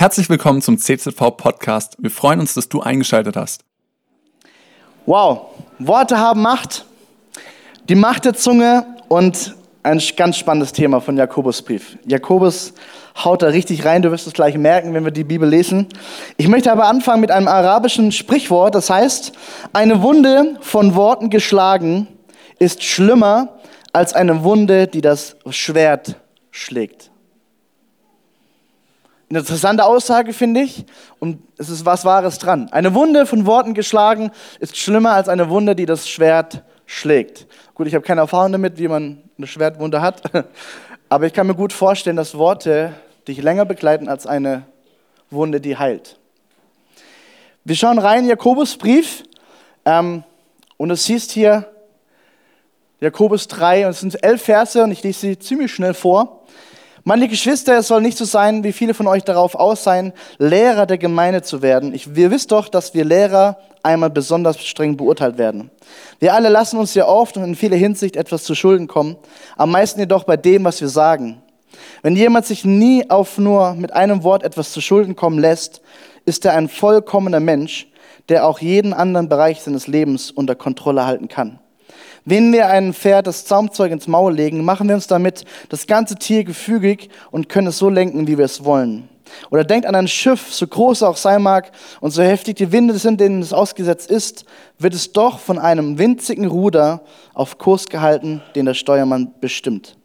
Herzlich willkommen zum CZV Podcast. Wir freuen uns, dass du eingeschaltet hast. Wow, Worte haben Macht, die Macht der Zunge und ein ganz spannendes Thema von Jakobusbrief. Jakobus haut da richtig rein, du wirst es gleich merken, wenn wir die Bibel lesen. Ich möchte aber anfangen mit einem arabischen Sprichwort, das heißt, eine Wunde von Worten geschlagen ist schlimmer als eine Wunde, die das Schwert schlägt. Eine interessante Aussage, finde ich, und es ist was Wahres dran. Eine Wunde von Worten geschlagen ist schlimmer als eine Wunde, die das Schwert schlägt. Gut, ich habe keine Erfahrung damit, wie man eine Schwertwunde hat, aber ich kann mir gut vorstellen, dass Worte dich länger begleiten als eine Wunde, die heilt. Wir schauen rein in Jakobus Brief ähm, und es hieß hier Jakobus 3 und es sind elf Verse und ich lese sie ziemlich schnell vor. Meine Geschwister, es soll nicht so sein, wie viele von euch darauf aus sein, Lehrer der Gemeinde zu werden. Ich, wir wissen doch, dass wir Lehrer einmal besonders streng beurteilt werden. Wir alle lassen uns ja oft und in vieler Hinsicht etwas zu Schulden kommen, am meisten jedoch bei dem, was wir sagen. Wenn jemand sich nie auf nur mit einem Wort etwas zu Schulden kommen lässt, ist er ein vollkommener Mensch, der auch jeden anderen Bereich seines Lebens unter Kontrolle halten kann. Wenn wir einem Pferd das Zaumzeug ins Maul legen, machen wir uns damit das ganze Tier gefügig und können es so lenken, wie wir es wollen. Oder denkt an ein Schiff, so groß auch sein mag und so heftig die Winde sind, denen es ausgesetzt ist, wird es doch von einem winzigen Ruder auf Kurs gehalten, den der Steuermann bestimmt.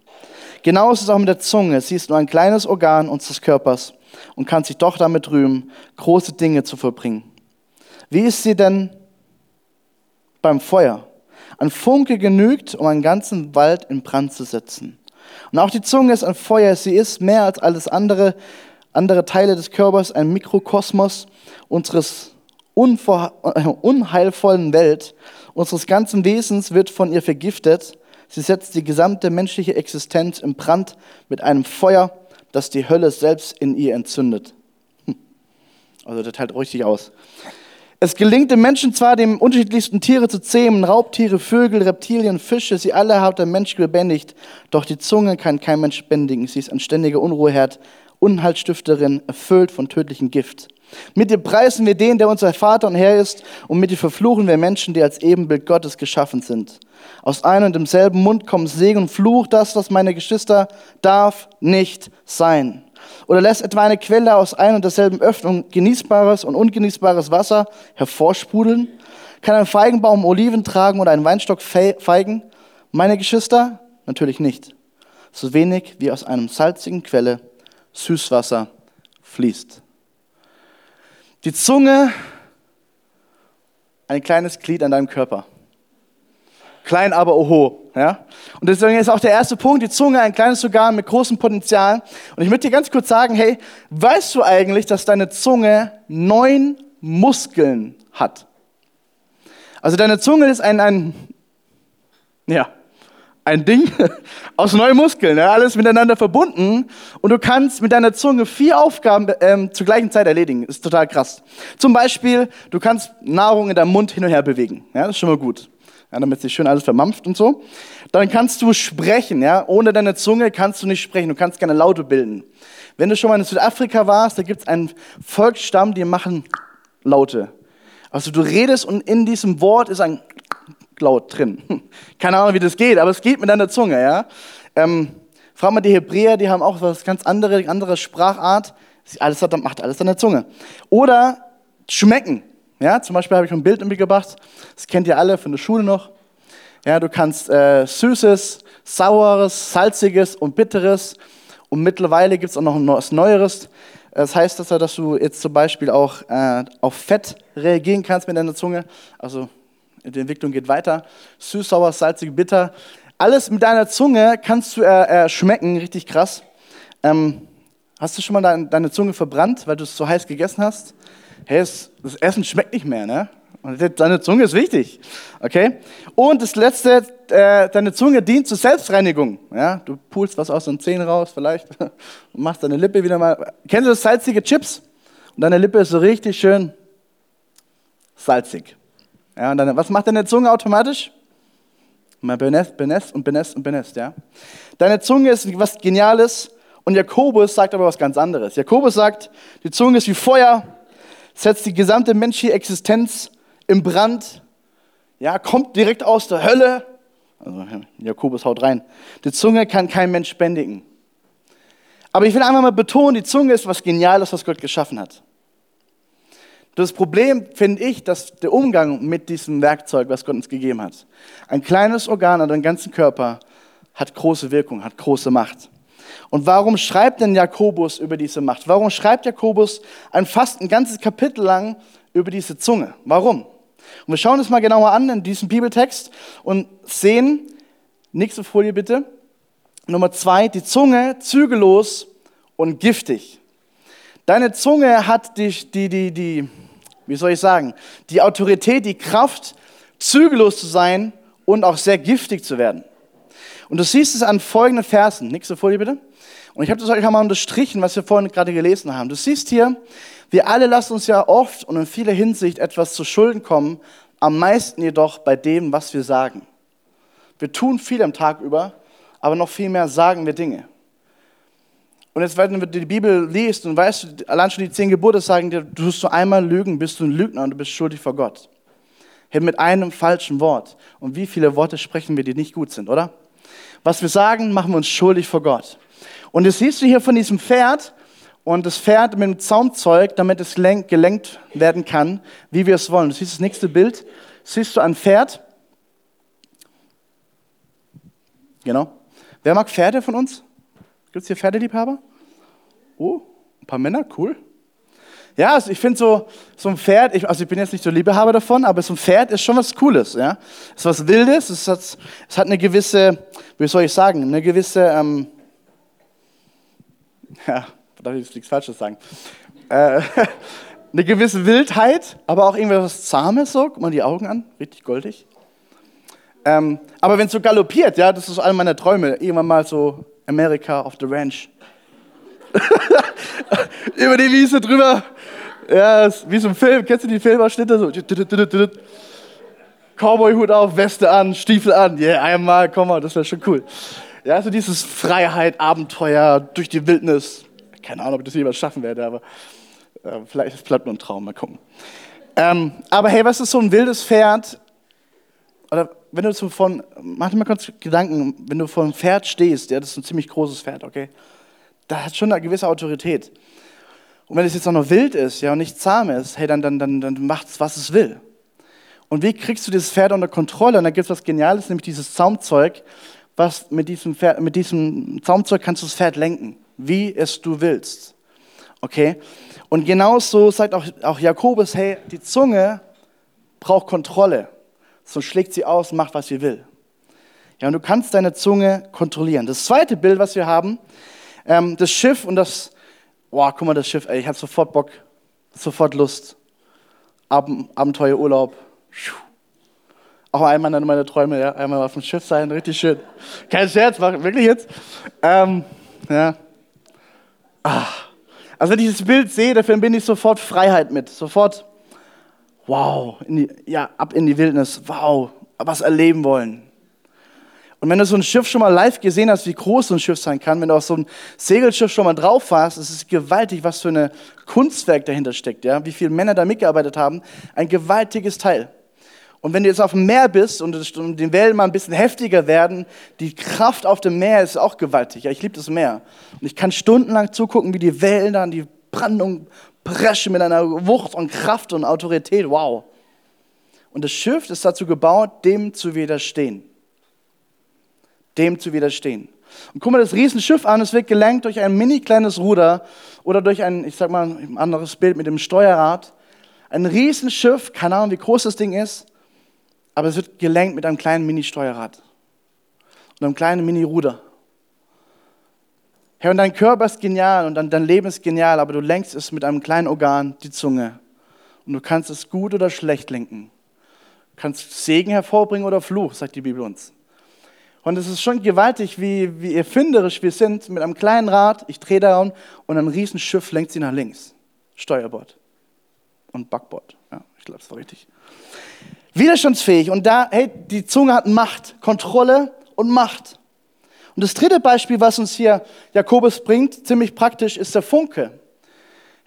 Genau ist es auch mit der Zunge. Sie ist nur ein kleines Organ unseres Körpers und kann sich doch damit rühmen, große Dinge zu vollbringen. Wie ist sie denn beim Feuer? Ein Funke genügt, um einen ganzen Wald in Brand zu setzen. Und auch die Zunge ist ein Feuer. Sie ist mehr als alles andere, andere Teile des Körpers ein Mikrokosmos unseres unheilvollen Welt. Unseres ganzen Wesens wird von ihr vergiftet. Sie setzt die gesamte menschliche Existenz in Brand mit einem Feuer, das die Hölle selbst in ihr entzündet. Hm. Also das teilt richtig aus. Es gelingt dem Menschen zwar, die unterschiedlichsten Tiere zu zähmen, Raubtiere, Vögel, Reptilien, Fische, sie alle hat der Mensch gebändigt, doch die Zunge kann kein Mensch bändigen. Sie ist ein ständiger Unruheherd, Unhaltstifterin, erfüllt von tödlichem Gift. Mit ihr preisen wir den, der unser Vater und Herr ist, und mit ihr verfluchen wir Menschen, die als Ebenbild Gottes geschaffen sind. Aus einem und demselben Mund kommen Segen und Fluch, das, was meine Geschwister, darf nicht sein. Oder lässt etwa eine Quelle aus ein und derselben Öffnung genießbares und ungenießbares Wasser hervorsprudeln? Kann ein Feigenbaum Oliven tragen oder ein Weinstock Feigen? Meine Geschwister? Natürlich nicht. So wenig wie aus einem salzigen Quelle Süßwasser fließt. Die Zunge, ein kleines Glied an deinem Körper. Klein, aber oho. Ja? Und deswegen ist auch der erste Punkt, die Zunge, ein kleines Organ mit großem Potenzial. Und ich möchte dir ganz kurz sagen, hey, weißt du eigentlich, dass deine Zunge neun Muskeln hat? Also deine Zunge ist ein, ein ja, ein Ding aus neun Muskeln, ja, alles miteinander verbunden und du kannst mit deiner Zunge vier Aufgaben ähm, zur gleichen Zeit erledigen. Ist total krass. Zum Beispiel, du kannst Nahrung in deinem Mund hin und her bewegen. Ja, das ist schon mal gut ja, damit sich schön alles vermampft und so. Dann kannst du sprechen, ja. Ohne deine Zunge kannst du nicht sprechen. Du kannst keine Laute bilden. Wenn du schon mal in Südafrika warst, da gibt es einen Volksstamm, die machen Laute. Also du redest und in diesem Wort ist ein Laut drin. Keine Ahnung, wie das geht, aber es geht mit deiner Zunge, ja. Ähm, frag mal die Hebräer, die haben auch was ganz andere, andere Sprachart. Alles hat, macht alles an der Zunge. Oder schmecken. Ja, zum Beispiel habe ich ein Bild mitgebracht, das kennt ihr alle von der Schule noch. Ja, du kannst äh, Süßes, Saures, Salziges und Bitteres und mittlerweile gibt es auch noch was Neueres. Das heißt, dass, dass du jetzt zum Beispiel auch äh, auf Fett reagieren kannst mit deiner Zunge. Also die Entwicklung geht weiter. Süß, sauer, salzig, bitter. Alles mit deiner Zunge kannst du äh, äh, schmecken, richtig krass. Ähm, hast du schon mal deine, deine Zunge verbrannt, weil du es so heiß gegessen hast? Hey, das Essen schmeckt nicht mehr, ne? Und deine Zunge ist wichtig, okay? Und das Letzte, äh, deine Zunge dient zur Selbstreinigung, ja? Du pulst was aus den Zähnen raus vielleicht und machst deine Lippe wieder mal. Kennst du das salzige Chips? Und deine Lippe ist so richtig schön salzig. Ja, und dann, was macht deine Zunge automatisch? Man benest, benest und benest und benest, ja? Deine Zunge ist was Geniales Und Jakobus sagt aber was ganz anderes. Jakobus sagt, die Zunge ist wie Feuer, setzt die gesamte menschliche Existenz im Brand, ja, kommt direkt aus der Hölle. Also Jakobus haut rein. Die Zunge kann kein Mensch bändigen. Aber ich will einfach mal betonen, die Zunge ist was Geniales, was Gott geschaffen hat. Das Problem finde ich, dass der Umgang mit diesem Werkzeug, was Gott uns gegeben hat, ein kleines Organ an deinem ganzen Körper, hat große Wirkung, hat große Macht. Und warum schreibt denn Jakobus über diese Macht? Warum schreibt Jakobus ein fast ein ganzes Kapitel lang über diese Zunge? Warum? Und wir schauen uns mal genauer an in diesem Bibeltext und sehen, nächste Folie bitte, Nummer zwei, die Zunge zügellos und giftig. Deine Zunge hat die, die, die, die, wie soll ich sagen, die Autorität, die Kraft, zügellos zu sein und auch sehr giftig zu werden. Und du siehst es an folgenden Versen. Nächste Folie bitte. Und ich habe das euch einmal unterstrichen, was wir vorhin gerade gelesen haben. Du siehst hier, wir alle lassen uns ja oft und in vieler Hinsicht etwas zu Schulden kommen, am meisten jedoch bei dem, was wir sagen. Wir tun viel am Tag über, aber noch viel mehr sagen wir Dinge. Und jetzt, wenn du die Bibel liest und weißt, allein schon die zehn Gebote sagen dir, du tust du einmal lügen, bist du ein Lügner und du bist schuldig vor Gott. Mit einem falschen Wort. Und wie viele Worte sprechen wir, die nicht gut sind, oder? Was wir sagen, machen wir uns schuldig vor Gott. Und das siehst du hier von diesem Pferd und das Pferd mit dem Zaumzeug, damit es gelenkt werden kann, wie wir es wollen. Du siehst das nächste Bild. Siehst du ein Pferd? Genau. Wer mag Pferde von uns? Gibt es hier Pferdeliebhaber? Oh, ein paar Männer, cool. Ja, also ich finde so, so ein Pferd, ich, also ich bin jetzt nicht so Liebehaber davon, aber so ein Pferd ist schon was Cooles. Ja? Es ist was Wildes, es hat, es hat eine gewisse, wie soll ich sagen, eine gewisse, ähm, ja, darf ich jetzt nichts Falsches sagen, äh, eine gewisse Wildheit, aber auch irgendwie was Zahmes so, guck mal die Augen an, richtig goldig. Ähm, aber wenn es so galoppiert, ja, das ist einer meiner Träume, irgendwann mal so America of the Ranch. Über die Wiese drüber. Ja, wie so ein Film. Kennst du die Filmausschnitte? So. Cowboy-Hut auf, Weste an, Stiefel an. Yeah, einmal, komm mal, das wäre schon cool. Ja, so dieses Freiheit, Abenteuer durch die Wildnis. Keine Ahnung, ob ich das jemals schaffen werde, aber äh, vielleicht bleibt nur ein Traum, mal gucken. Ähm, aber hey, was ist so ein wildes Pferd? Oder wenn du so von, mach dir mal kurz Gedanken, wenn du vor einem Pferd stehst, ja, das ist ein ziemlich großes Pferd, okay? Da hat schon eine gewisse Autorität. Und wenn es jetzt auch noch wild ist, ja, und nicht zahm ist, hey, dann, dann, dann, dann macht es, was es will. Und wie kriegst du dieses Pferd unter Kontrolle? Und da gibt es was Geniales, nämlich dieses Zaumzeug, was mit diesem, Pferd, mit diesem Zaumzeug kannst du das Pferd lenken, wie es du willst. Okay? Und genauso sagt auch, auch Jakobus, hey, die Zunge braucht Kontrolle so schlägt sie aus, macht, was sie will. Ja, und du kannst deine Zunge kontrollieren. Das zweite Bild, was wir haben, ähm, das Schiff und das, boah, guck mal, das Schiff, ey, ich habe sofort Bock, sofort Lust. Ab, Abenteuerurlaub. Auch einmal in meiner Träume, ja, einmal auf dem Schiff sein, richtig schön. Kein Scherz, wirklich jetzt. Ähm, ja. Ah. Also wenn ich das Bild sehe, da verbinde ich sofort Freiheit mit, sofort wow, in die, ja, ab in die Wildnis, wow, was erleben wollen. Und wenn du so ein Schiff schon mal live gesehen hast, wie groß so ein Schiff sein kann, wenn du auf so ein Segelschiff schon mal drauf warst, es ist gewaltig, was für ein Kunstwerk dahinter steckt, ja? wie viele Männer da mitgearbeitet haben, ein gewaltiges Teil. Und wenn du jetzt auf dem Meer bist und die Wellen mal ein bisschen heftiger werden, die Kraft auf dem Meer ist auch gewaltig. Ja, ich liebe das Meer. Und ich kann stundenlang zugucken, wie die Wellen dann die Brandung preschen mit einer Wucht und Kraft und Autorität. Wow. Und das Schiff ist dazu gebaut, dem zu widerstehen. Dem zu widerstehen. Und guck mal das Riesenschiff an, es wird gelenkt durch ein mini kleines Ruder oder durch ein, ich sag mal, ein anderes Bild mit dem Steuerrad. Ein Riesenschiff, keine Ahnung, wie groß das Ding ist, aber es wird gelenkt mit einem kleinen Mini-Steuerrad und einem kleinen Mini-Ruder. Herr, und dein Körper ist genial und dein Leben ist genial, aber du lenkst es mit einem kleinen Organ, die Zunge. Und du kannst es gut oder schlecht lenken. Du kannst Segen hervorbringen oder Fluch, sagt die Bibel uns. Und es ist schon gewaltig, wie, wie erfinderisch wir sind mit einem kleinen Rad, ich drehe daran und ein Riesenschiff lenkt sie nach links. Steuerbord und Backbord. Ja, ich glaube, das war richtig. Widerstandsfähig und da, hey, die Zunge hat Macht, Kontrolle und Macht. Und das dritte Beispiel, was uns hier Jakobus bringt, ziemlich praktisch, ist der Funke.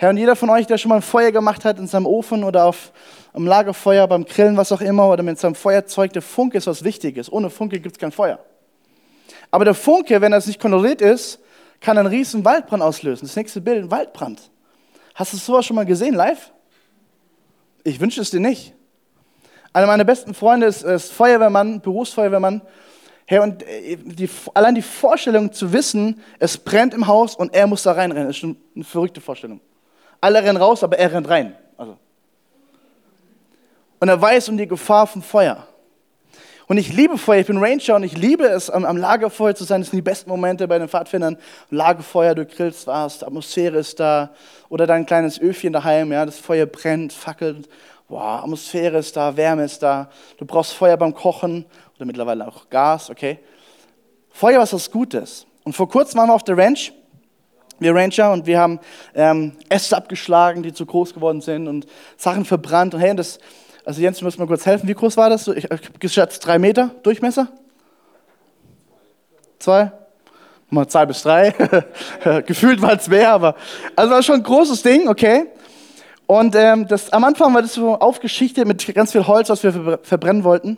Herr, und jeder von euch, der schon mal ein Feuer gemacht hat in seinem Ofen oder auf am Lagerfeuer, beim Grillen, was auch immer, oder mit seinem Feuerzeug, der Funke ist was Wichtiges. Ohne Funke gibt es kein Feuer. Aber der Funke, wenn das nicht kontrolliert ist, kann einen riesen Waldbrand auslösen. Das nächste Bild, ein Waldbrand. Hast du sowas schon mal gesehen, live? Ich wünsche es dir nicht. Einer meiner besten Freunde ist, ist Feuerwehrmann, Berufsfeuerwehrmann. Hey, und äh, die, allein die Vorstellung zu wissen, es brennt im Haus und er muss da reinrennen, ist schon eine verrückte Vorstellung. Alle rennen raus, aber er rennt rein. Also. Und er weiß um die Gefahr vom Feuer. Und ich liebe Feuer, ich bin Ranger und ich liebe es, am, am Lagerfeuer zu sein. Das sind die besten Momente bei den Pfadfindern. Lagerfeuer, du grillst was, die Atmosphäre ist da. Oder dein kleines Öfchen daheim, ja, das Feuer brennt, fackelt. Wow, Atmosphäre ist da, Wärme ist da. Du brauchst Feuer beim Kochen oder mittlerweile auch Gas, okay? Feuer ist was Gutes. Und vor kurzem waren wir auf der Ranch wir Ranger und wir haben ähm, Äste abgeschlagen, die zu groß geworden sind und Sachen verbrannt. Und hey, das, also Jens, du musst mal kurz helfen. Wie groß war das? Ich habe geschätzt drei Meter Durchmesser? Zwei? Mal zwei bis drei. Gefühlt war es mehr, aber also war schon ein großes Ding, okay. Und ähm, das, am Anfang war das so aufgeschichtet mit ganz viel Holz, was wir verbrennen wollten.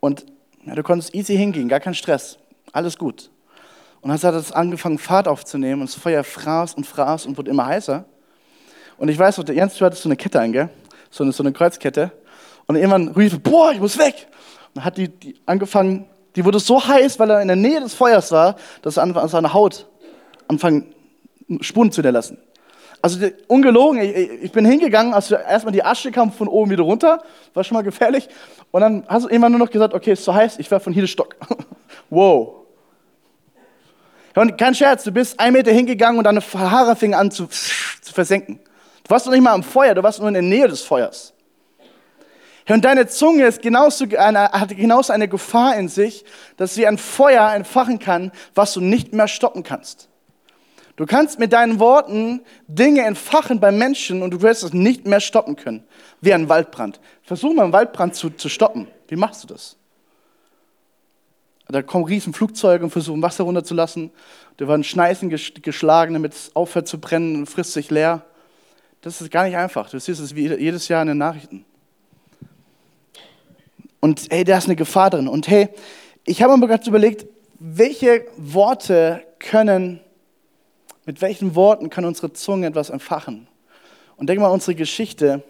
Und ja, du konntest easy hingehen, gar kein Stress. Alles gut. Und dann hat es angefangen, Fahrt aufzunehmen und das Feuer fraß und fraß und wurde immer heißer. Und ich weiß noch, Jens, du hattest so eine Kette an, gell? So eine, so eine Kreuzkette. Und irgendwann rief boah, ich muss weg. Und dann hat die, die angefangen, die wurde so heiß, weil er in der Nähe des Feuers war, dass er an seiner Haut anfangen, Spuren zu hinterlassen. Also die, ungelogen, ich, ich, bin hingegangen, als erstmal die Asche kam von oben wieder runter, war schon mal gefährlich. Und dann hast du irgendwann nur noch gesagt, okay, ist so heiß, ich werfe von hier den Stock. wow. Und kein Scherz, du bist ein Meter hingegangen und deine Haare fingen an zu, zu versenken. Du warst noch nicht mal am Feuer, du warst nur in der Nähe des Feuers. Und deine Zunge ist genauso eine, hat genauso eine Gefahr in sich, dass sie ein Feuer entfachen kann, was du nicht mehr stoppen kannst. Du kannst mit deinen Worten Dinge entfachen bei Menschen und du wirst es nicht mehr stoppen können, wie ein Waldbrand. Versuch mal einen Waldbrand zu, zu stoppen. Wie machst du das? Da kommen riesen Flugzeuge und versuchen Wasser runterzulassen. Da werden Schneisen geschlagen, damit es aufhört zu brennen und frisst sich leer. Das ist gar nicht einfach. Du siehst es jedes Jahr in den Nachrichten. Und hey, da ist eine Gefahr drin. Und hey, ich habe mir gerade überlegt, welche Worte können, mit welchen Worten kann unsere Zunge etwas entfachen? Und denk mal an unsere Geschichte,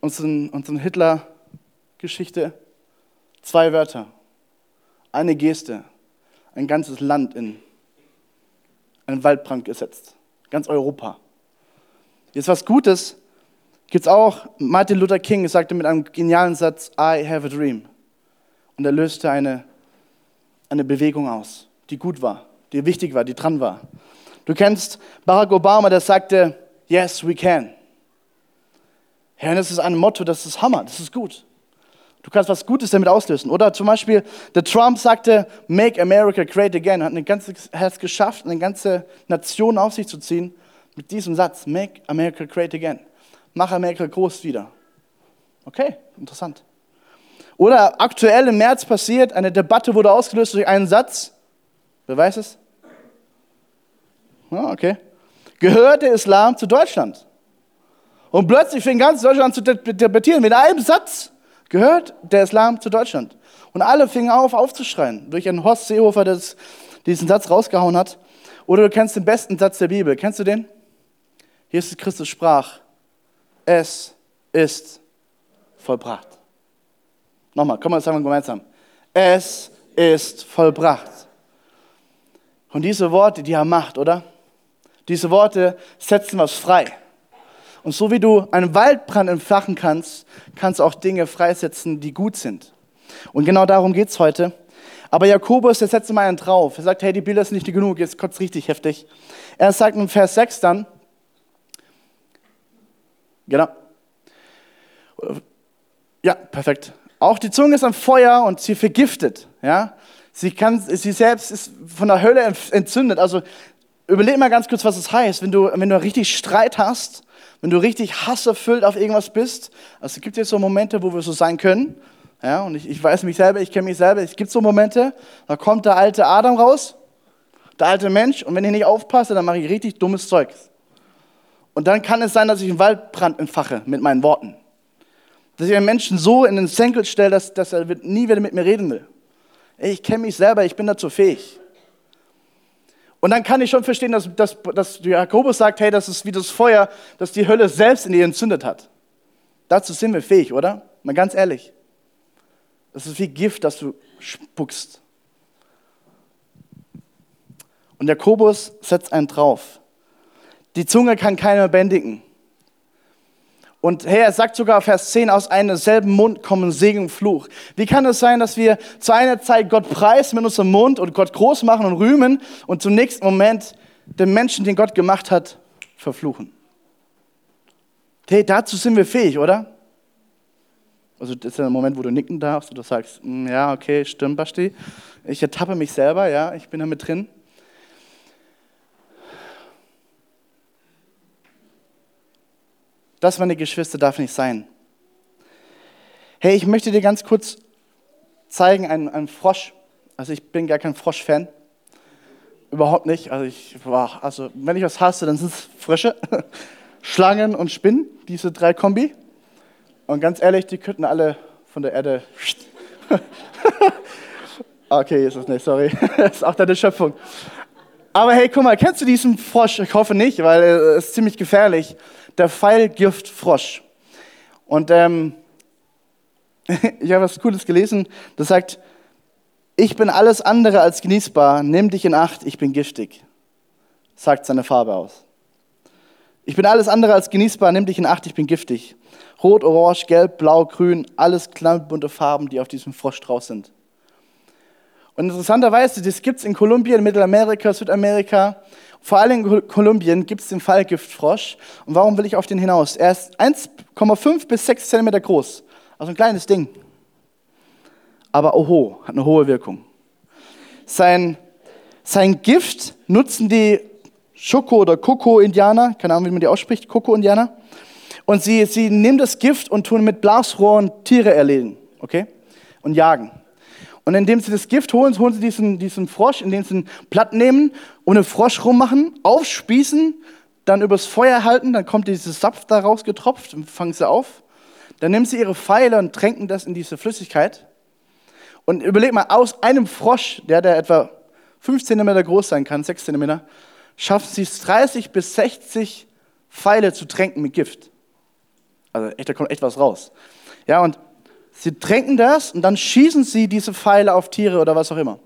unseren, unseren Hitler-Geschichte. Zwei Wörter eine Geste, ein ganzes Land in einen Waldbrand gesetzt. Ganz Europa. Jetzt was Gutes gibt es auch. Martin Luther King sagte mit einem genialen Satz, I have a dream. Und er löste eine, eine Bewegung aus, die gut war, die wichtig war, die dran war. Du kennst Barack Obama, der sagte, yes, we can. Ja, das ist ein Motto, das ist Hammer, das ist gut. Du kannst was Gutes damit auslösen. Oder zum Beispiel, der Trump sagte, Make America Great Again. Hat eine ganze, hat es geschafft, eine ganze Nation auf sich zu ziehen mit diesem Satz, Make America Great Again. Mach Amerika groß wieder. Okay, interessant. Oder aktuell im März passiert, eine Debatte wurde ausgelöst durch einen Satz. Wer weiß es? Ah, okay. Gehört der Islam zu Deutschland? Und plötzlich fing ganz Deutschland an zu debattieren mit einem Satz gehört der Islam zu Deutschland. Und alle fingen auf, aufzuschreien. Durch einen Horst Seehofer, der diesen Satz rausgehauen hat. Oder du kennst den besten Satz der Bibel. Kennst du den? Ist Christus sprach, es ist vollbracht. Nochmal, komm mal, wir gemeinsam. Es ist vollbracht. Und diese Worte, die haben Macht, oder? Diese Worte setzen was frei. Und so wie du einen Waldbrand entfachen kannst, kannst du auch Dinge freisetzen, die gut sind. Und genau darum geht es heute. Aber Jakobus, der setzt mal einen drauf. Er sagt, hey, die Bilder sind nicht genug, jetzt kommt es richtig heftig. Er sagt in Vers 6 dann, genau, ja, perfekt. Auch die Zunge ist ein Feuer und sie vergiftet. Ja? Sie, kann, sie selbst ist von der Hölle entzündet. Also überleg mal ganz kurz, was das heißt, wenn du, wenn du richtig Streit hast wenn du richtig hasserfüllt auf irgendwas bist, also es gibt jetzt so Momente, wo wir so sein können, Ja, und ich, ich weiß mich selber, ich kenne mich selber. Es gibt so Momente, da kommt der alte Adam raus, der alte Mensch, und wenn ich nicht aufpasse, dann mache ich richtig dummes Zeug. Und dann kann es sein, dass ich einen Waldbrand entfache mit meinen Worten. Dass ich einen Menschen so in den Senkel stelle, dass, dass er nie wieder mit mir reden will. Ich kenne mich selber, ich bin dazu fähig. Und dann kann ich schon verstehen, dass, dass, dass Jakobus sagt, hey, das ist wie das Feuer, das die Hölle selbst in ihr entzündet hat. Dazu sind wir fähig, oder? Mal ganz ehrlich. Das ist wie Gift, das du spuckst. Und Jakobus setzt einen drauf. Die Zunge kann keiner bändigen. Und hey, er sagt sogar Vers 10, aus einem selben Mund kommen Segen und Fluch. Wie kann es sein, dass wir zu einer Zeit Gott preisen mit unserem Mund und Gott groß machen und rühmen und zum nächsten Moment den Menschen, den Gott gemacht hat, verfluchen? Hey, dazu sind wir fähig, oder? Also das ist der Moment, wo du nicken darfst und du sagst, hm, ja, okay, stimmt, Basti. Ich ertappe mich selber, ja, ich bin da mit drin. Das, meine Geschwister, darf nicht sein. Hey, ich möchte dir ganz kurz zeigen, einen, einen Frosch. Also ich bin gar kein Frosch-Fan. Überhaupt nicht. Also, ich, boah, also wenn ich was hasse, dann sind es Frösche, Schlangen und Spinnen, diese drei Kombi. Und ganz ehrlich, die könnten alle von der Erde. okay, ist das nicht, sorry. das ist auch deine Schöpfung. Aber hey, guck mal, kennst du diesen Frosch? Ich hoffe nicht, weil er ist ziemlich gefährlich der Pfeilgiftfrosch. Und ähm, ich habe was Cooles gelesen, das sagt, ich bin alles andere als genießbar, nimm dich in Acht, ich bin giftig, sagt seine Farbe aus. Ich bin alles andere als genießbar, nimm dich in Acht, ich bin giftig. Rot, Orange, Gelb, Blau, Grün, alles knallbunte Farben, die auf diesem Frosch drauf sind. Und interessanterweise, das gibt es in Kolumbien, Mittelamerika, Südamerika vor allem in Kolumbien gibt es den Fallgiftfrosch. Und warum will ich auf den hinaus? Er ist 1,5 bis 6 cm groß. Also ein kleines Ding. Aber oho, hat eine hohe Wirkung. Sein, sein Gift nutzen die Schoko- oder Koko-Indianer, keine Ahnung, wie man die ausspricht, Koko-Indianer. Und sie, sie nehmen das Gift und tun mit Blasrohren Tiere erlegen, okay? Und jagen. Und indem sie das Gift holen, holen sie diesen, diesen Frosch, indem sie einen Platt nehmen und einen Frosch rummachen, aufspießen, dann übers Feuer halten, dann kommt dieser Saft da rausgetropft und fangen sie auf. Dann nehmen sie ihre Pfeile und tränken das in diese Flüssigkeit. Und überleg mal, aus einem Frosch, der, der etwa 5 cm groß sein kann, 6 cm, schaffen sie es 30 bis 60 Pfeile zu tränken mit Gift. Also echt, da kommt echt was raus. Ja, und Sie tränken das und dann schießen sie diese Pfeile auf Tiere oder was auch immer.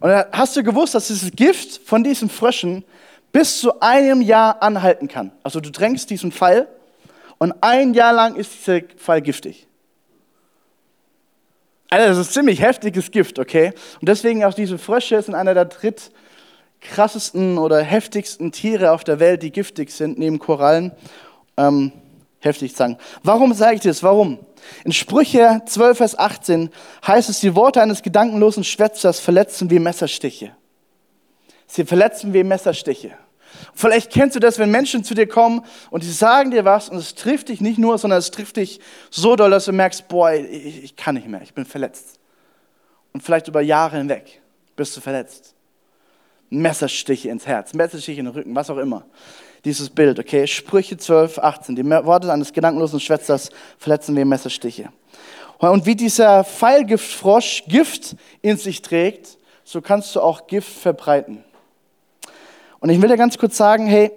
Und dann hast du gewusst, dass dieses Gift von diesen Fröschen bis zu einem Jahr anhalten kann. Also du tränkst diesen Pfeil und ein Jahr lang ist dieser Pfeil giftig. Also das ist ziemlich heftiges Gift, okay? Und deswegen auch diese Frösche sind einer der drittkrassesten oder heftigsten Tiere auf der Welt, die giftig sind, neben Korallen. Ähm, heftig sagen. Warum sage ich das? Warum? In Sprüche 12, Vers 18 heißt es, die Worte eines gedankenlosen Schwätzers verletzen wie Messerstiche. Sie verletzen wie Messerstiche. Vielleicht kennst du das, wenn Menschen zu dir kommen und sie sagen dir was und es trifft dich nicht nur, sondern es trifft dich so doll, dass du merkst, boah, ich, ich kann nicht mehr, ich bin verletzt. Und vielleicht über Jahre hinweg bist du verletzt. Messerstiche ins Herz, Messerstiche in den Rücken, was auch immer dieses Bild, okay? Sprüche 12, 18. Die Worte eines gedankenlosen Schwätzers verletzen wie Messerstiche. Und wie dieser Pfeilgiftfrosch Gift in sich trägt, so kannst du auch Gift verbreiten. Und ich will dir ganz kurz sagen, hey,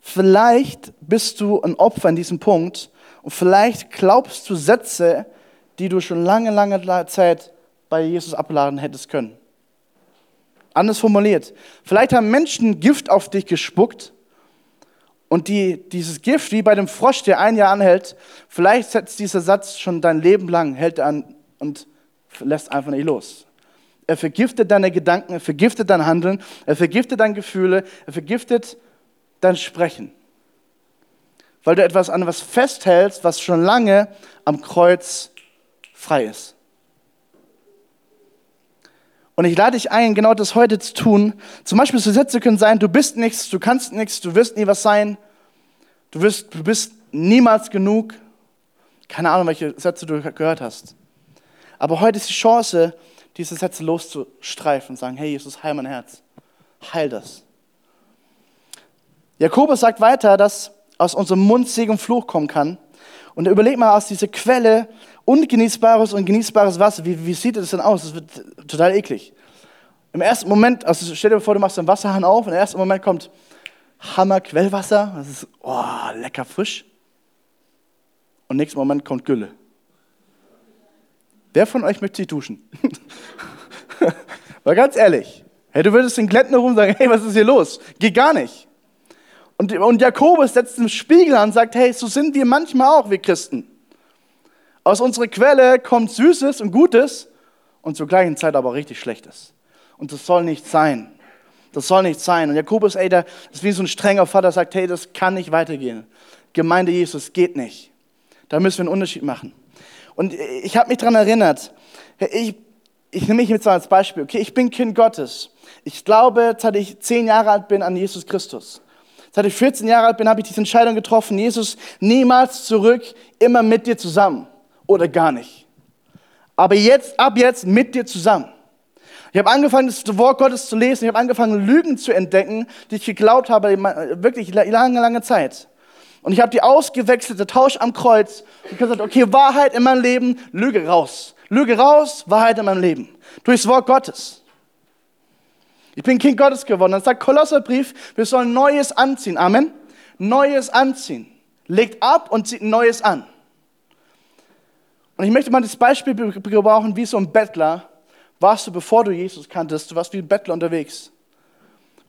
vielleicht bist du ein Opfer in diesem Punkt und vielleicht glaubst du Sätze, die du schon lange, lange Zeit bei Jesus abladen hättest können. Anders formuliert. Vielleicht haben Menschen Gift auf dich gespuckt und die, dieses Gift, wie bei dem Frosch, der ein Jahr anhält, vielleicht setzt dieser Satz schon dein Leben lang, hält an und lässt einfach nicht los. Er vergiftet deine Gedanken, er vergiftet dein Handeln, er vergiftet deine Gefühle, er vergiftet dein Sprechen. Weil du etwas an was festhältst, was schon lange am Kreuz frei ist. Und ich lade dich ein, genau das heute zu tun. Zum Beispiel so Sätze können sein, du bist nichts, du kannst nichts, du wirst nie was sein, du, wirst, du bist niemals genug. Keine Ahnung, welche Sätze du gehört hast. Aber heute ist die Chance, diese Sätze loszustreifen und sagen, hey Jesus, heil mein Herz. Heil das. Jakobus sagt weiter, dass aus unserem Mund Segen und Fluch kommen kann. Und überleg mal aus dieser Quelle ungenießbares und genießbares Wasser. Wie, wie sieht das denn aus? Das wird total eklig. Im ersten Moment, also stell dir vor, du machst einen Wasserhahn auf und im ersten Moment kommt Hammer Quellwasser. Das ist oh, lecker frisch. Und nächsten Moment kommt Gülle. Wer von euch möchte sich duschen? Mal ganz ehrlich. Hey, du würdest den Glätten herum sagen, hey, was ist hier los? Geht gar nicht. Und, und Jakobus setzt den Spiegel an und sagt, hey, so sind wir manchmal auch, wir Christen. Aus unserer Quelle kommt Süßes und Gutes und zur gleichen Zeit aber richtig Schlechtes. Und das soll nicht sein. Das soll nicht sein. Und Jakobus, ey, der ist wie so ein strenger Vater, sagt, hey, das kann nicht weitergehen. Gemeinde Jesus geht nicht. Da müssen wir einen Unterschied machen. Und ich habe mich daran erinnert, ich, ich nehme mich jetzt mal als Beispiel, okay, ich bin Kind Gottes. Ich glaube, seit ich zehn Jahre alt bin, an Jesus Christus. Seit ich 14 Jahre alt bin, habe ich diese Entscheidung getroffen, Jesus, niemals zurück, immer mit dir zusammen oder gar nicht. Aber jetzt, ab jetzt mit dir zusammen. Ich habe angefangen, das Wort Gottes zu lesen. Ich habe angefangen, Lügen zu entdecken, die ich geglaubt habe, wirklich lange, lange Zeit. Und ich habe die ausgewechselte Tausch am Kreuz und gesagt, okay, Wahrheit in meinem Leben, Lüge raus. Lüge raus, Wahrheit in meinem Leben. Durchs Wort Gottes. Ich bin Kind Gottes geworden. Dann sagt Kolosserbrief, wir sollen Neues anziehen. Amen. Neues anziehen. Legt ab und zieht Neues an. Und ich möchte mal das Beispiel gebrauchen, wie so ein Bettler warst du, bevor du Jesus kanntest, du warst wie ein Bettler unterwegs.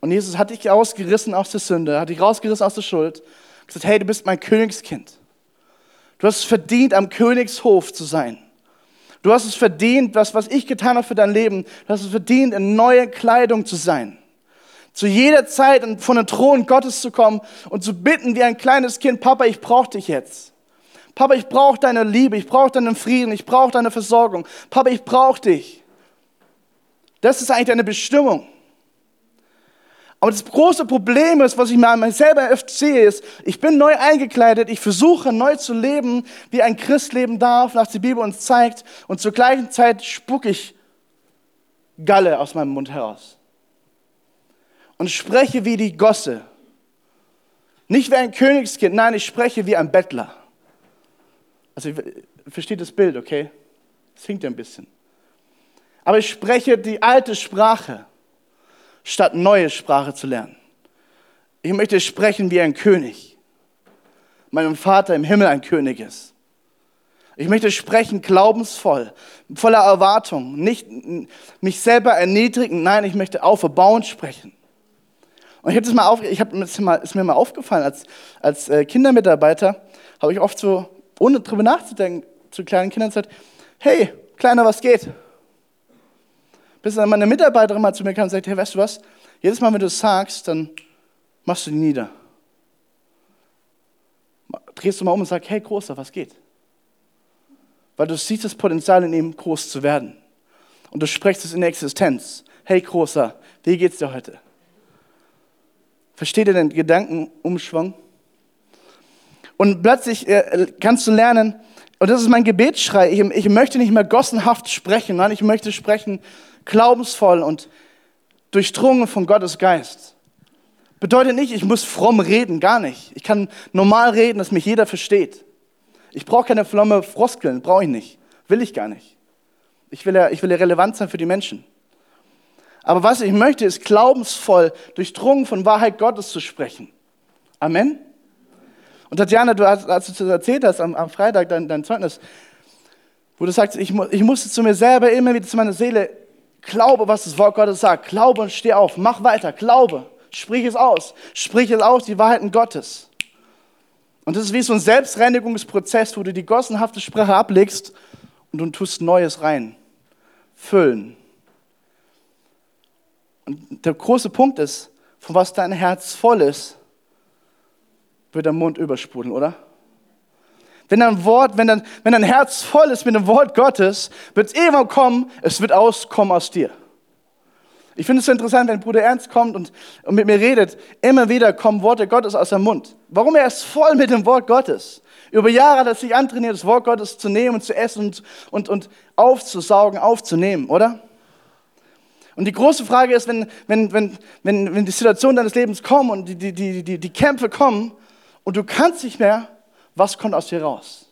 Und Jesus hat dich rausgerissen aus der Sünde, hat dich rausgerissen aus der Schuld gesagt, hey, du bist mein Königskind. Du hast es verdient, am Königshof zu sein. Du hast es verdient, was, was ich getan habe für dein Leben. Du hast es verdient, in neue Kleidung zu sein. Zu jeder Zeit von den Thron Gottes zu kommen und zu bitten wie ein kleines Kind, Papa, ich brauche dich jetzt. Papa, ich brauche deine Liebe, ich brauche deinen Frieden, ich brauche deine Versorgung. Papa, ich brauche dich. Das ist eigentlich deine Bestimmung. Aber das große Problem ist, was ich mir selber oft sehe, ist, ich bin neu eingekleidet, ich versuche neu zu leben, wie ein Christ leben darf, nach der Bibel uns zeigt, und zur gleichen Zeit spucke ich Galle aus meinem Mund heraus. Und spreche wie die Gosse. Nicht wie ein Königskind, nein, ich spreche wie ein Bettler. Also, versteht das Bild, okay? Es hinkt ein bisschen. Aber ich spreche die alte Sprache statt neue Sprache zu lernen. Ich möchte sprechen wie ein König. Meinem Vater im Himmel ein König ist. Ich möchte sprechen glaubensvoll, voller Erwartung, nicht mich selber erniedrigen, nein, ich möchte auferbauend sprechen. Und ich habe das mal auf, ich habe ist mir mal aufgefallen als als äh, Kindermitarbeiter habe ich oft so ohne drüber nachzudenken zu kleinen Kindern gesagt, hey Kleiner, was geht? Bis dann meine Mitarbeiterin mal zu mir kam und sagt, hey, weißt du was, jedes Mal, wenn du es sagst, dann machst du die nieder. Drehst du mal um und sagst, hey, Großer, was geht? Weil du siehst das Potenzial in ihm, groß zu werden. Und du sprichst es in Existenz. Hey, Großer, wie geht's dir heute? Versteht ihr den Gedankenumschwung? Und plötzlich äh, kannst du lernen, und das ist mein Gebetsschrei, ich, ich möchte nicht mehr gossenhaft sprechen, nein, ich möchte sprechen glaubensvoll und durchdrungen von Gottes Geist. Bedeutet nicht, ich muss fromm reden, gar nicht. Ich kann normal reden, dass mich jeder versteht. Ich brauche keine fromme Froskeln, brauche ich nicht. Will ich gar nicht. Ich will, ja, ich will ja relevant sein für die Menschen. Aber was ich möchte, ist glaubensvoll, durchdrungen von Wahrheit Gottes zu sprechen. Amen. Und Tatjana, du, als du das erzählt hast am, am Freitag, dein, dein, Zeugnis, wo du sagst, ich, ich musste zu mir selber immer wieder zu meiner Seele Glaube, was das Wort Gottes sagt. Glaube und steh auf. Mach weiter. Glaube. Sprich es aus. Sprich es aus, die Wahrheiten Gottes. Und das ist wie so ein Selbstreinigungsprozess, wo du die gossenhafte Sprache ablegst und du tust Neues rein. Füllen. Und der große Punkt ist, von was dein Herz voll ist, wird der Mund übersprudeln, oder? Wenn dein Wort, wenn dein, wenn dein Herz voll ist mit dem Wort Gottes, wird es irgendwann kommen, es wird auskommen aus dir. Ich finde es so interessant, wenn Bruder Ernst kommt und, und mit mir redet, immer wieder kommen Worte Gottes aus seinem Mund. Warum? Er ist voll mit dem Wort Gottes. Über Jahre hat er sich antrainiert, das Wort Gottes zu nehmen und zu essen und, und, und aufzusaugen, aufzunehmen, oder? Und die große Frage ist, wenn, wenn, wenn, wenn, wenn die Situationen deines Lebens kommen und die, die, die, die, die Kämpfe kommen und du kannst nicht mehr, was kommt aus dir raus?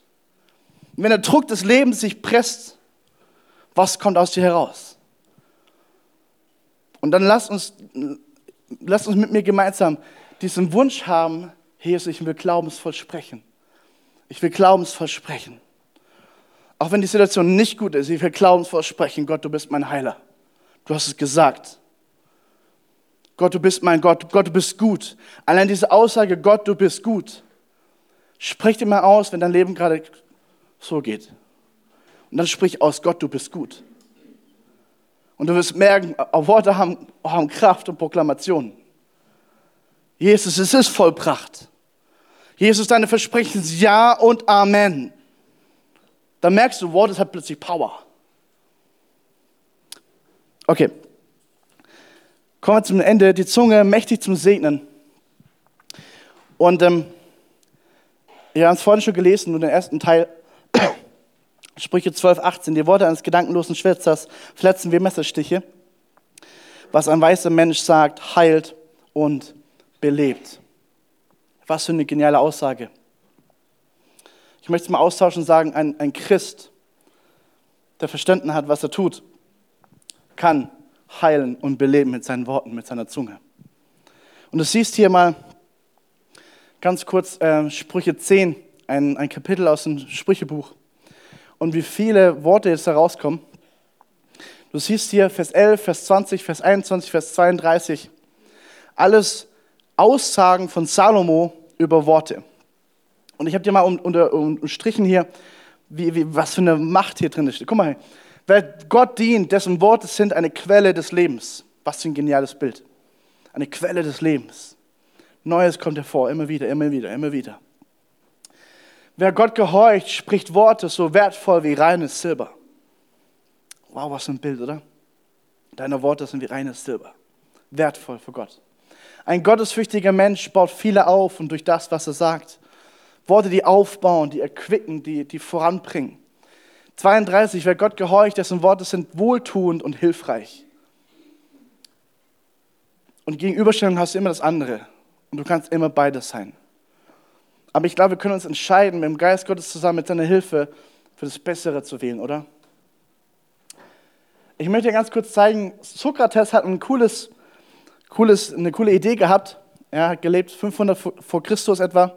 Und wenn der Druck des Lebens sich presst, was kommt aus dir heraus? Und dann lass uns, lass uns mit mir gemeinsam diesen Wunsch haben, Jesus, ich will glaubensvoll sprechen. Ich will glaubensvoll sprechen. Auch wenn die Situation nicht gut ist, ich will glaubensvoll sprechen. Gott, du bist mein Heiler. Du hast es gesagt. Gott, du bist mein Gott. Gott, du bist gut. Allein diese Aussage, Gott, du bist gut, sprich mal aus, wenn dein Leben gerade so geht. Und dann sprich aus, Gott, du bist gut. Und du wirst merken, Worte haben, haben Kraft und Proklamation. Jesus, es ist vollbracht. Jesus, deine Versprechen sind Ja und Amen. Dann merkst du, Wort hat plötzlich Power. Okay. Kommen wir zum Ende. Die Zunge mächtig zum Segnen. Und ähm, wir haben es vorhin schon gelesen, nur den ersten Teil. Sprüche 12, 18. Die Worte eines gedankenlosen Schwitzers verletzen wie Messerstiche. Was ein weißer Mensch sagt, heilt und belebt. Was für eine geniale Aussage. Ich möchte es mal austauschen und sagen, ein, ein Christ, der verstanden hat, was er tut, kann heilen und beleben mit seinen Worten, mit seiner Zunge. Und du siehst hier mal ganz kurz äh, Sprüche 10, ein, ein Kapitel aus dem Sprüchebuch. Und wie viele Worte jetzt da rauskommen. Du siehst hier Vers 11, Vers 20, Vers 21, Vers 32. Alles Aussagen von Salomo über Worte. Und ich habe dir mal unter, unterstrichen hier, wie, wie, was für eine Macht hier drin steht. Guck mal, wer Gott dient, dessen Worte sind eine Quelle des Lebens. Was für ein geniales Bild. Eine Quelle des Lebens. Neues kommt hervor, immer wieder, immer wieder, immer wieder. Wer Gott gehorcht, spricht Worte so wertvoll wie reines Silber. Wow, was ein Bild, oder? Deine Worte sind wie reines Silber. Wertvoll für Gott. Ein gottesfürchtiger Mensch baut viele auf und durch das, was er sagt. Worte, die aufbauen, die erquicken, die, die voranbringen. 32, wer Gott gehorcht, dessen Worte sind wohltuend und hilfreich. Und Gegenüberstellung hast du immer das andere. Und du kannst immer beides sein. Aber ich glaube, wir können uns entscheiden, mit dem Geist Gottes zusammen, mit seiner Hilfe, für das Bessere zu wählen, oder? Ich möchte dir ganz kurz zeigen, Sokrates hat ein cooles cooles, eine coole Idee gehabt. Er hat gelebt 500 vor Christus etwa,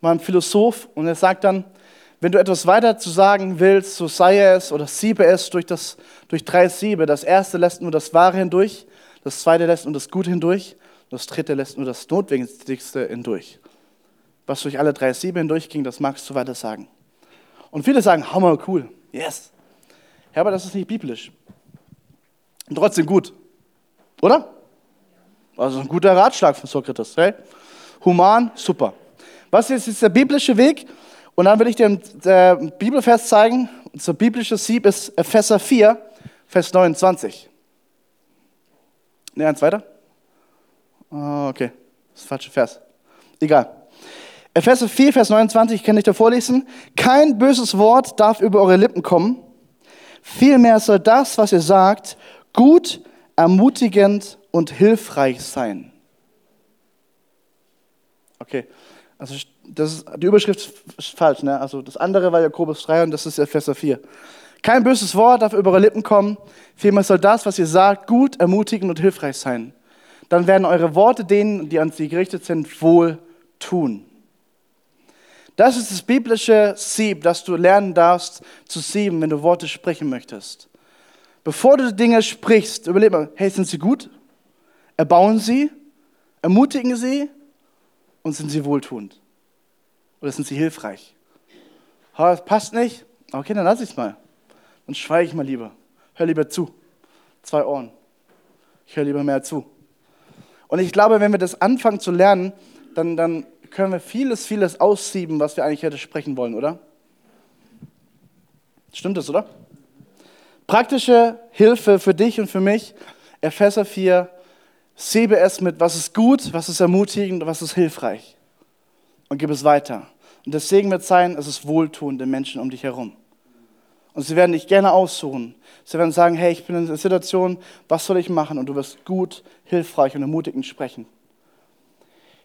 war ein Philosoph und er sagt dann, wenn du etwas weiter zu sagen willst, so sei es oder siebe es durch, das, durch drei Siebe. Das erste lässt nur das Wahre hindurch, das zweite lässt nur das Gute hindurch, das dritte lässt nur das Notwendigste hindurch. Was durch alle drei Siebe hindurchging, das magst du weiter sagen. Und viele sagen, hammer, cool, yes. Ja, aber das ist nicht biblisch. Und trotzdem gut, oder? Also ein guter Ratschlag von Sokrates. Hey? Human, super. Was ist jetzt der biblische Weg? Und dann will ich dir ein Bibelvers zeigen. Unser biblisches Sieb ist Epheser 4, Vers 29. Ne, eins weiter? Oh, okay, das ist der falsche Vers. Egal. Epheser 4, Vers 29, kann ich dir vorlesen. Kein böses Wort darf über eure Lippen kommen. Vielmehr soll das, was ihr sagt, gut, ermutigend und hilfreich sein. Okay, also das ist, die Überschrift ist falsch. Ne? Also das andere war Jakobus 3 und das ist Epheser 4. Kein böses Wort darf über eure Lippen kommen, vielmehr soll das, was ihr sagt, gut, ermutigend und hilfreich sein. Dann werden eure Worte denen, die an sie gerichtet sind, wohl tun. Das ist das biblische Sieb, das du lernen darfst zu sieben, wenn du Worte sprechen möchtest. Bevor du Dinge sprichst, überleg mal, hey, sind sie gut? Erbauen sie, ermutigen sie und sind sie wohltuend? Oder sind sie hilfreich? Ha, das passt nicht? Okay, dann lass ich es mal. Dann schweige ich mal lieber. Hör lieber zu. Zwei Ohren. Ich höre lieber mehr zu. Und ich glaube, wenn wir das anfangen zu lernen, dann, dann können wir vieles, vieles aussieben, was wir eigentlich hätte sprechen wollen, oder? Stimmt das, oder? Praktische Hilfe für dich und für mich, Epheser 4, Siebe es mit, was ist gut, was ist ermutigend, was ist hilfreich. Und gib es weiter. Und der Segen wird sein, es ist wohltuende Menschen um dich herum. Und sie werden dich gerne aussuchen. Sie werden sagen, hey, ich bin in einer Situation, was soll ich machen? Und du wirst gut, hilfreich und ermutigend sprechen.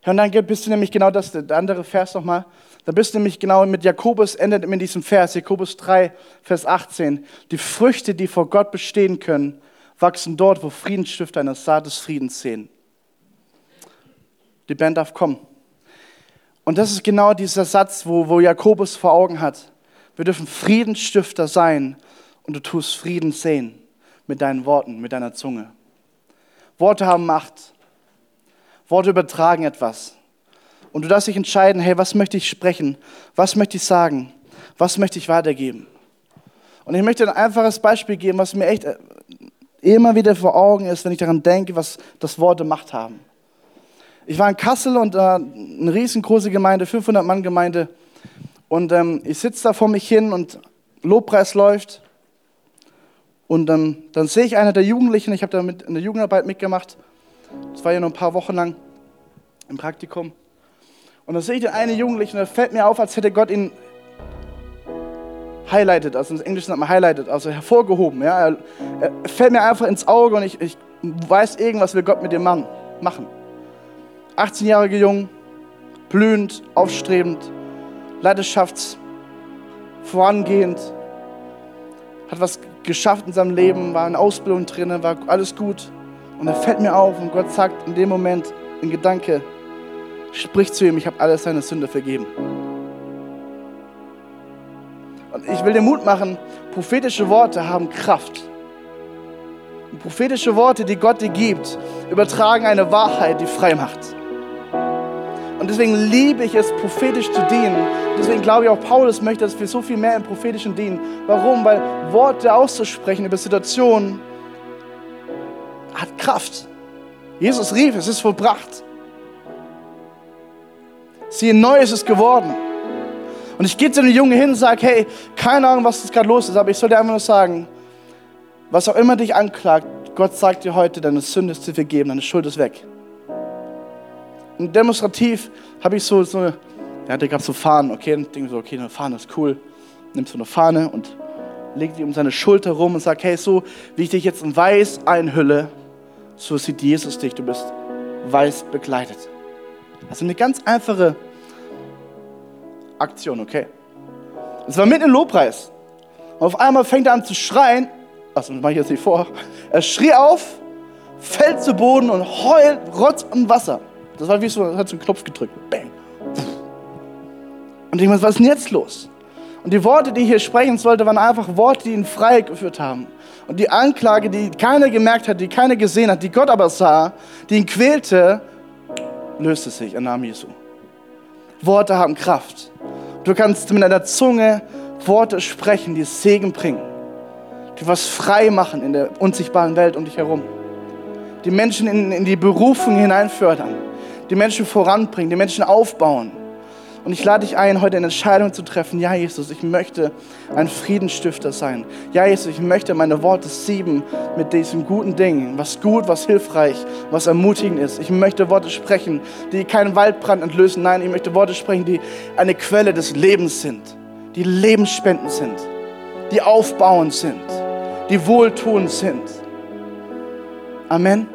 Und dann bist du nämlich genau das, der andere Vers nochmal. Da bist du nämlich genau mit Jakobus, endet in diesem Vers, Jakobus 3, Vers 18. Die Früchte, die vor Gott bestehen können, wachsen dort, wo Friedensstifter eine Saat des Friedens sehen. Die Band darf kommen. Und das ist genau dieser Satz, wo, wo Jakobus vor Augen hat. Wir dürfen Friedensstifter sein und du tust Frieden sehen mit deinen Worten, mit deiner Zunge. Worte haben Macht. Worte übertragen etwas. Und du darfst dich entscheiden, hey, was möchte ich sprechen? Was möchte ich sagen? Was möchte ich weitergeben? Und ich möchte ein einfaches Beispiel geben, was mir echt äh, immer wieder vor Augen ist, wenn ich daran denke, was das Worte Macht haben. Ich war in Kassel und äh, eine riesengroße Gemeinde, 500 Mann Gemeinde. Und ähm, ich sitze da vor mich hin und Lobpreis läuft. Und ähm, dann sehe ich einer der Jugendlichen, ich habe da mit, in der Jugendarbeit mitgemacht. Das war ja nur ein paar Wochen lang im Praktikum. Und dann sehe ich den einen Jugendlichen, und da fällt mir auf, als hätte Gott ihn highlighted, also im Englischen sagt man highlighted, also hervorgehoben. Ja? Er, er fällt mir einfach ins Auge und ich, ich weiß, irgendwas will Gott mit dem Mann machen. 18-jähriger Jung, blühend, aufstrebend, leidenschafts vorangehend, hat was geschafft in seinem Leben, war in Ausbildung drin, war alles gut. Und er fällt mir auf und Gott sagt in dem Moment in Gedanke, sprich zu ihm, ich habe alles seine Sünde vergeben. Und ich will dir Mut machen, prophetische Worte haben Kraft. Und prophetische Worte, die Gott dir gibt, übertragen eine Wahrheit, die frei macht. Und deswegen liebe ich es, prophetisch zu dienen. Deswegen glaube ich auch, Paulus möchte, dass wir so viel mehr im prophetischen dienen. Warum? Weil Worte auszusprechen über Situationen hat Kraft. Jesus rief, es ist vollbracht. Siehe, neu ist es geworden. Und ich gehe zu dem Jungen hin und sage, hey, keine Ahnung, was gerade los ist, aber ich soll dir einfach nur sagen, was auch immer dich anklagt, Gott sagt dir heute, deine Sünde ist zu vergeben, deine Schuld ist weg. Und demonstrativ habe ich so, so ja, da gab so Fahnen, okay, und denke so, okay, eine Fahne ist cool. Nimmst so eine Fahne und legt die um seine Schulter rum und sagt, hey, so wie ich dich jetzt in weiß einhülle, so sieht Jesus dich, du bist weiß begleitet. Also eine ganz einfache Aktion, okay? Es war mitten im Lobpreis. Und auf einmal fängt er an zu schreien. Achso, das mache ich jetzt nicht vor. Er schrie auf, fällt zu Boden und heult Rotz und Wasser. Das war wie so, hat so einen Knopf gedrückt. Bang. Und ich meine, was ist denn jetzt los? Und die Worte, die ich hier sprechen sollte, waren einfach Worte, die ihn frei geführt haben. Und die Anklage, die keiner gemerkt hat, die keiner gesehen hat, die Gott aber sah, die ihn quälte, löste sich im Namen Jesu. Worte haben Kraft. Du kannst mit deiner Zunge Worte sprechen, die Segen bringen, die was frei machen in der unsichtbaren Welt um dich herum, die Menschen in, in die Berufung hineinfördern, die Menschen voranbringen, die Menschen aufbauen. Und ich lade dich ein, heute eine Entscheidung zu treffen. Ja, Jesus, ich möchte ein Friedensstifter sein. Ja, Jesus, ich möchte meine Worte sieben mit diesen guten Dingen, was gut, was hilfreich, was ermutigend ist. Ich möchte Worte sprechen, die keinen Waldbrand entlösen. Nein, ich möchte Worte sprechen, die eine Quelle des Lebens sind, die Lebensspenden sind, die aufbauend sind, die wohltuend sind. Amen.